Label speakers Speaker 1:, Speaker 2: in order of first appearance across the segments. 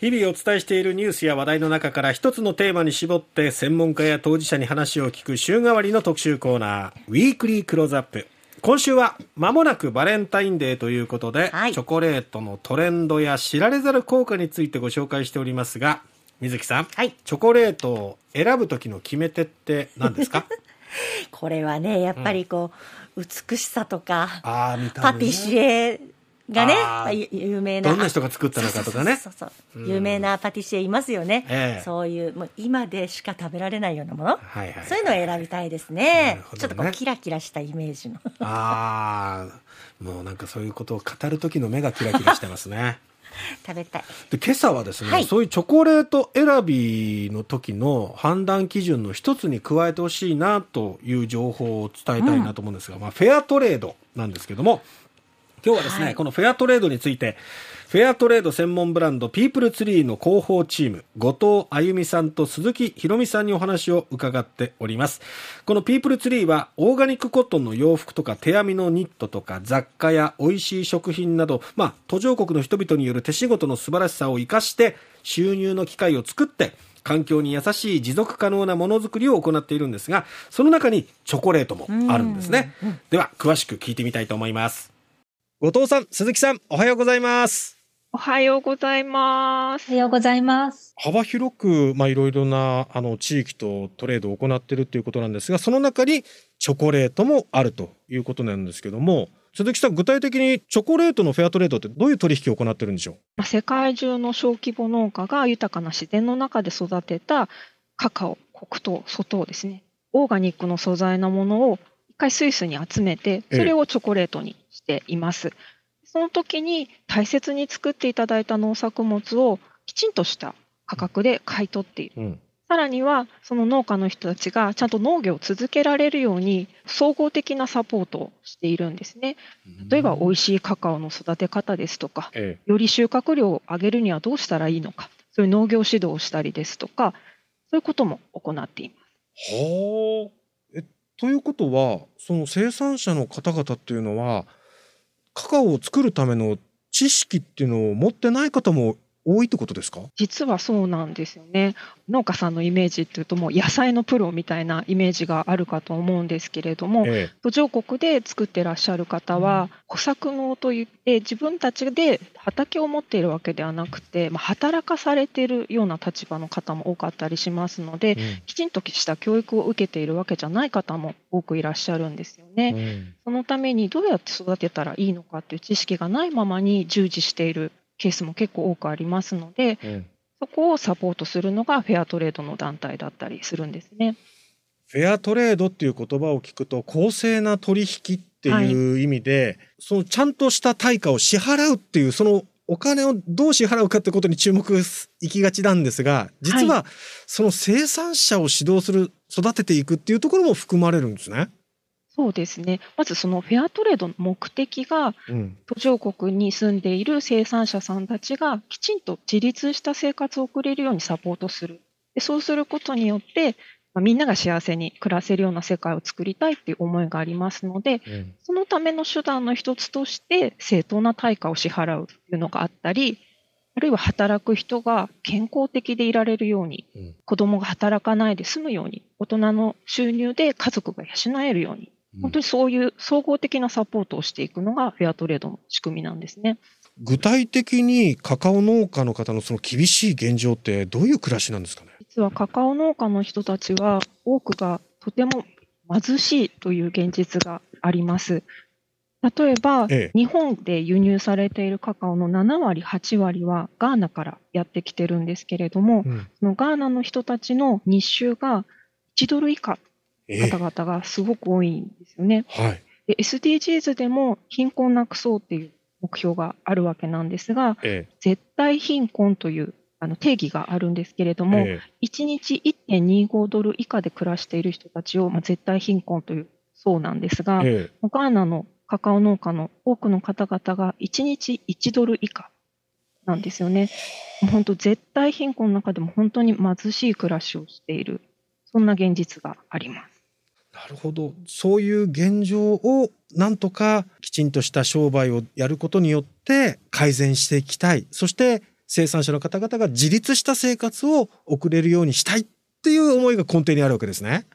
Speaker 1: 日々お伝えしているニュースや話題の中から一つのテーマに絞って専門家や当事者に話を聞く週替わりの特集コーナーウィークリークローズアップ今週は間もなくバレンタインデーということで、はい、チョコレートのトレンドや知られざる効果についてご紹介しておりますが水木さん、はい、チョコレートを選ぶ時の決め手って何ですか？
Speaker 2: これはねやっぱりこう、うん、美しさとかパティシエがね、有名な。
Speaker 1: どんな人が作ったのかとかね。
Speaker 2: そうそう有名なパティシエいますよね。ええ、そういう、もう今でしか食べられないようなもの。はいはい、そういうのを選びたいですね。ねちょっとこうキラキラしたイメージの。
Speaker 1: ああ、もうなんかそういうことを語る時の目がキラキラしてますね。
Speaker 2: 食べたい
Speaker 1: で今朝はですね、はい、そういうチョコレート選びの時の判断基準の一つに加えてほしいなという情報を伝えたいなと思うんですが、うん、まあ、フェアトレードなんですけども今日はですね、はい、このフェアトレードについて、フェアトレード専門ブランドピープルツリーの広報チーム、後藤あゆみさんと鈴木ひろみさんにお話を伺っております。このピープルツリーは、オーガニックコットンの洋服とか手編みのニットとか雑貨や美味しい食品など、まあ、途上国の人々による手仕事の素晴らしさを生かして、収入の機会を作って、環境に優しい持続可能なものづくりを行っているんですが、その中にチョコレートもあるんですね。では、詳しく聞いてみたいと思います。後藤さん、鈴木さん、おはようございます。
Speaker 3: おはようございます。
Speaker 2: おはようございます。
Speaker 1: 幅広く、まあ、いろいろな、あの、地域とトレードを行っているということなんですが、その中にチョコレートもあるということなんですけども、鈴木さん、具体的にチョコレートのフェアトレードってどういう取引を行ってるんでしょ
Speaker 3: う？世界中の小規模農家が豊かな自然の中で育てたカカオ、黒糖、粗糖ですね。オーガニックの素材のものを一回スイスに集めて、それをチョコレートにしています。その時に大切に作っていただいた農作物をきちんとした価格で買い取っている。うん、さらにはその農家の人たちがちゃんと農業を続けられるように総合的なサポートをしているんですね。例えば美味しいカカオの育て方ですとか、ええ、より収穫量を上げるにはどうしたらいいのか、そういう農業指導をしたりですとか、そういうことも行っています。
Speaker 1: はあ。えということは、その生産者の方々っていうのは、カカオを作るための知識っていうのを持ってない方も多いってことですか？
Speaker 3: 実はそうなんですよね。農家さんのイメージっていうともう野菜のプロみたいなイメージがあるかと思うんですけれども、ええ、途上国で作ってらっしゃる方は、小作農といって自分たちで畑を持っているわけではなくて、まあ、働かされているような立場の方も多かったりしますので、うん、きちんとした教育を受けているわけじゃない方も多くいらっしゃるんですよね。うん、そのためにどうやって育てたらいいのかっていう知識がないままに従事しているケースも結構多くありますので、うん、そこをサポートするのがフェアトレードの団体だったりするんですね。
Speaker 1: フェアトレードっていう言葉を聞くと公正な取引っていう意味で、はい、そのちゃんとした対価を支払うっていうそのお金をどう支払うかってことに注目いきがちなんですが実はその生産者を指導する育てていくっていうところも含まれるんですね。
Speaker 3: そうですね。まずそのフェアトレードの目的が、うん、途上国に住んでいる生産者さんたちがきちんと自立した生活を送れるようにサポートする。でそうすることによって、まあ、みんなが幸せに暮らせるような世界を作りたいっていう思いがありますので、うん、そのための手段の一つとして正当な対価を支払うというのがあったり、あるいは働く人が健康的でいられるように、うん、子供が働かないで済むように、大人の収入で家族が養えるように、本当にそういう総合的なサポートをしていくのがフェアトレードの仕組みなんですね。
Speaker 1: 具体的にカカオ農家の方のその厳しい現状ってどういう暮らしなんですかね？
Speaker 3: 実はカカオ農家の人たちは多くがとても貧しいという現実があります。例えば、ええ、日本で輸入されているカカオの7割、8割はガーナからやってきてるんですけれども、うん、そのガーナの人たちの日収が1ドル以下方々がすごく多いんですよね。はい、で SDGs でも貧困なくそうっていう目標があるわけなんですが、ええ、絶対貧困というあの定義があるんですけれども、ええ、1日1.25ドル以下で暮らしている人たちを、まあ、絶対貧困というそうなんですが、ええ、ガーナのカカオ農家の多くの方々が1日1ドル以下なんですよね。本当絶対貧困の中でも本当に貧しい暮らしをしている、そんな現実があります。
Speaker 1: なるほどそういう現状をなんとかきちんとした商売をやることによって改善していきたいそして生産者の方々が自立した生活を送れるようにしたいっていう思いが根底にあるわけですね。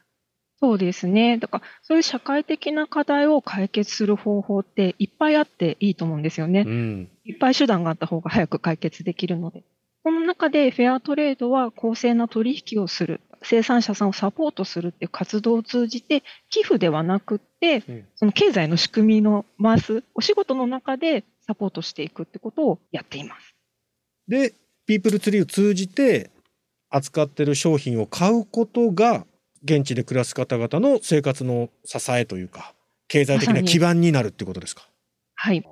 Speaker 3: そうですね。だから、そういう社会的な課題を解決する方法っていっぱいあっていいと思うんですよね。うん、いっぱい手段があった方が早く解決できるので。この中でフェアトレードは公正な取引をする、生産者さんをサポートするっていう活動を通じて、寄付ではなくって、うん、その経済の仕組みの回す、お仕事の中でサポートしていくってことをやっています。
Speaker 1: で、ピープルツリーを通じて扱ってる商品を買うことが現地で暮らす方々の生活の支えというか経済的な基盤になるってことですか？
Speaker 3: はい。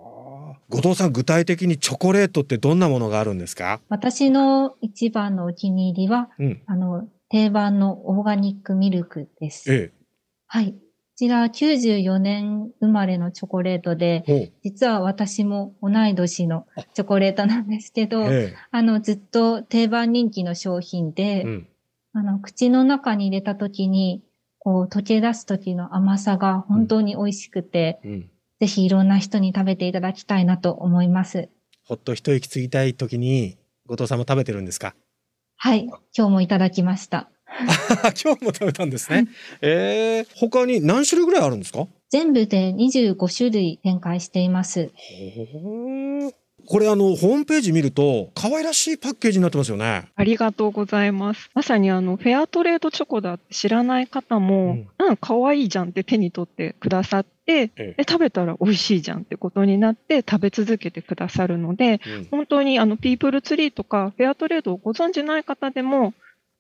Speaker 1: 後藤さん具体的にチョコレートってどんなものがあるんですか？
Speaker 4: 私の一番のお気に入りは、うん、あの定番のオーガニックミルクです、ええ、はい。こちら94年生まれのチョコレートで、実は私も同い年のチョコレートなんですけど、ええ、あの、ずっと定番人気の商品で、うん、あの、口の中に入れた時に、こう、溶け出す時の甘さが本当に美味しくて、うん、ぜひいろんな人に食べていただきたいなと思います。
Speaker 1: ほっと一息つぎたい時に、後藤さんも食べてるんですか？
Speaker 4: はい、今日もいただきました。
Speaker 1: 今日も食べたんですね。ええー、他に何種類ぐらいあるんですか？
Speaker 4: 全部で25種類展開しています。
Speaker 1: これあの、ホームページ見ると、可愛らしいパッケージになってますよね。
Speaker 3: ありがとうございます。まさにあの、フェアトレードチョコだって知らない方も、うん、うん、可愛いじゃんって手に取ってくださって、ええ、食べたら美味しいじゃんってことになって食べ続けてくださるので、うん、本当にあの、ピープルツリーとかフェアトレードをご存じない方でも、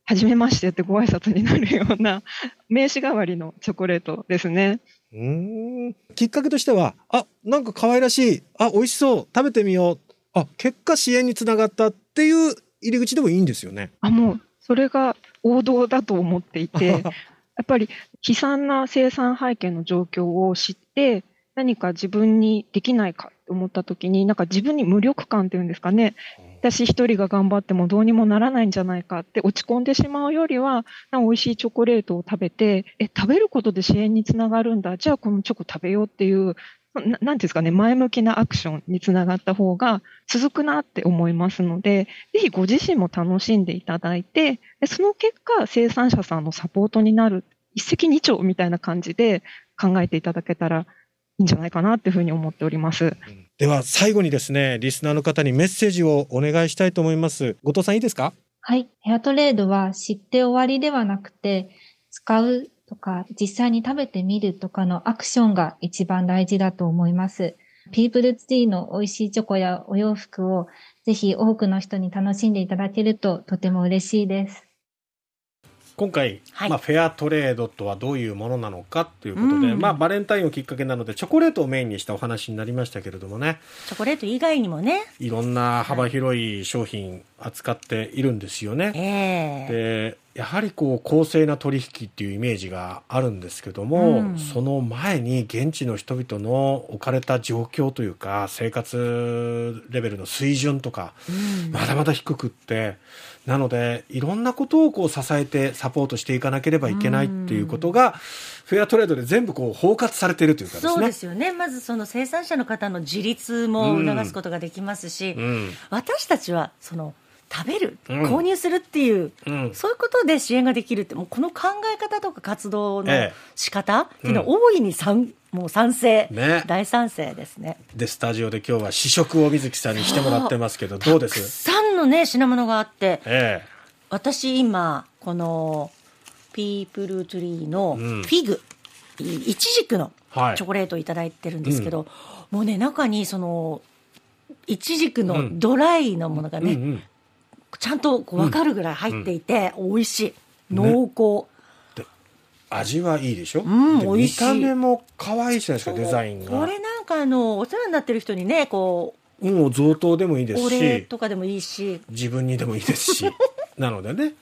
Speaker 3: はじめましてってご挨拶になるような名刺代わりのチョコレートですね。
Speaker 1: うんきっかけとしては、あ、なんか可愛らしい、あ、美味しそう、食べてみよう。あ、結果支援につながったっていう入り口でもいいんですよね。
Speaker 3: あ、もう、それが王道だと思っていて、やっぱり悲惨な生産背景の状況を知って、何か自分にできないかと思った時に、なんか自分に無力感っていうんですかね。私一人が頑張ってもどうにもならないんじゃないかって落ち込んでしまうよりは、美味しいチョコレートを食べて、え、食べることで支援につながるんだ。じゃあこのチョコ食べようっていう、ななんていうんですかね、前向きなアクションにつながった方が続くなって思いますので、ぜひご自身も楽しんでいただいて、その結果、生産者さんのサポートになる、一石二鳥みたいな感じで考えていただけたらいいんじゃないかなっていうふうに思っております。
Speaker 1: では最後にですね、リスナーの方にメッセージをお願いしたいと思います。後藤さんいいですか？
Speaker 4: はい。ヘアトレードは知って終わりではなくて、使うとか、実際に食べてみるとかのアクションが一番大事だと思います。ピープルツティーの美味しいチョコやお洋服をぜひ多くの人に楽しんでいただけるととても嬉しいです。
Speaker 1: 今回、はい、まあ、フェアトレードとはどういうものなのかということで、うん、まあ、バレンタインをきっかけなのでチョコレートをメインにしたお話になりましたけれどもね。
Speaker 2: チョコレート以外にもね。
Speaker 1: いろんな幅広い商品扱っているんですよね。はい、でやはりこう公正な取引っていうイメージがあるんですけども、うん、その前に現地の人々の置かれた状況というか生活レベルの水準とか、うん、まだまだ低くってなのでいろんなことをこう支えてサポートしていかなければいけないっていうことが、うん、フェアトレードで全部こう包括されているというかですね。
Speaker 2: そうですよね。まずその生産者の方の自立も促すことができますし、私たちはその食べる、購入するっていう、うん、そういうことで支援ができるって、もうこの考え方とか活動の仕方っていうのは大いに賛、うん、もう賛成、ね、大賛成ですね。
Speaker 1: で、スタジオで今日は試食を水木さんにしてもらってますけど、どうです
Speaker 2: たくさんのね、品物があって、ええ、私今、この、ピープルトゥリーのフィグ、うん、イチジクのチョコレートを頂いてるんですけど、はいもうね、中にその、イチジクのドライのものがね、うんうんうんちゃんと分かるぐらい入っていて、うん、美味しい。濃厚、
Speaker 1: ね、味はいいでしょ、うん、美味しい。見た目も可愛いじゃないですかデザインが。
Speaker 2: これなんかあのお世話になってる人にねこ
Speaker 1: うもう贈答でもいいですし。お礼
Speaker 2: とかでもいいし。
Speaker 1: 自分にでもいいですし。なのでね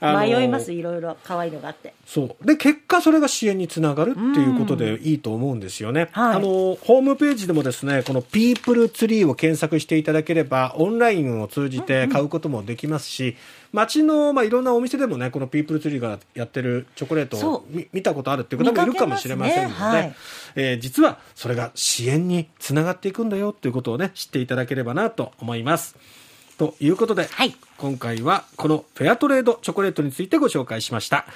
Speaker 2: 迷いますいろいろ。可愛いのがあって。
Speaker 1: そう。で結果それが支援につながるっていうことでいいと思うんですよね、はい、あのホームページでもですねこのピープルツリーを検索していただければオンラインを通じて買うこともできますし、うんうん街の、まあ、いろんなお店でもねこのピープルツリーがやってるチョコレートを見たことあるっていう方もいるかもしれませんので、ね。はい、えー、実はそれが支援につながっていくんだよっていうことをね知っていただければなと思います。ということで、はい、今回はこのフェアトレードチョコレートについてご紹介しました。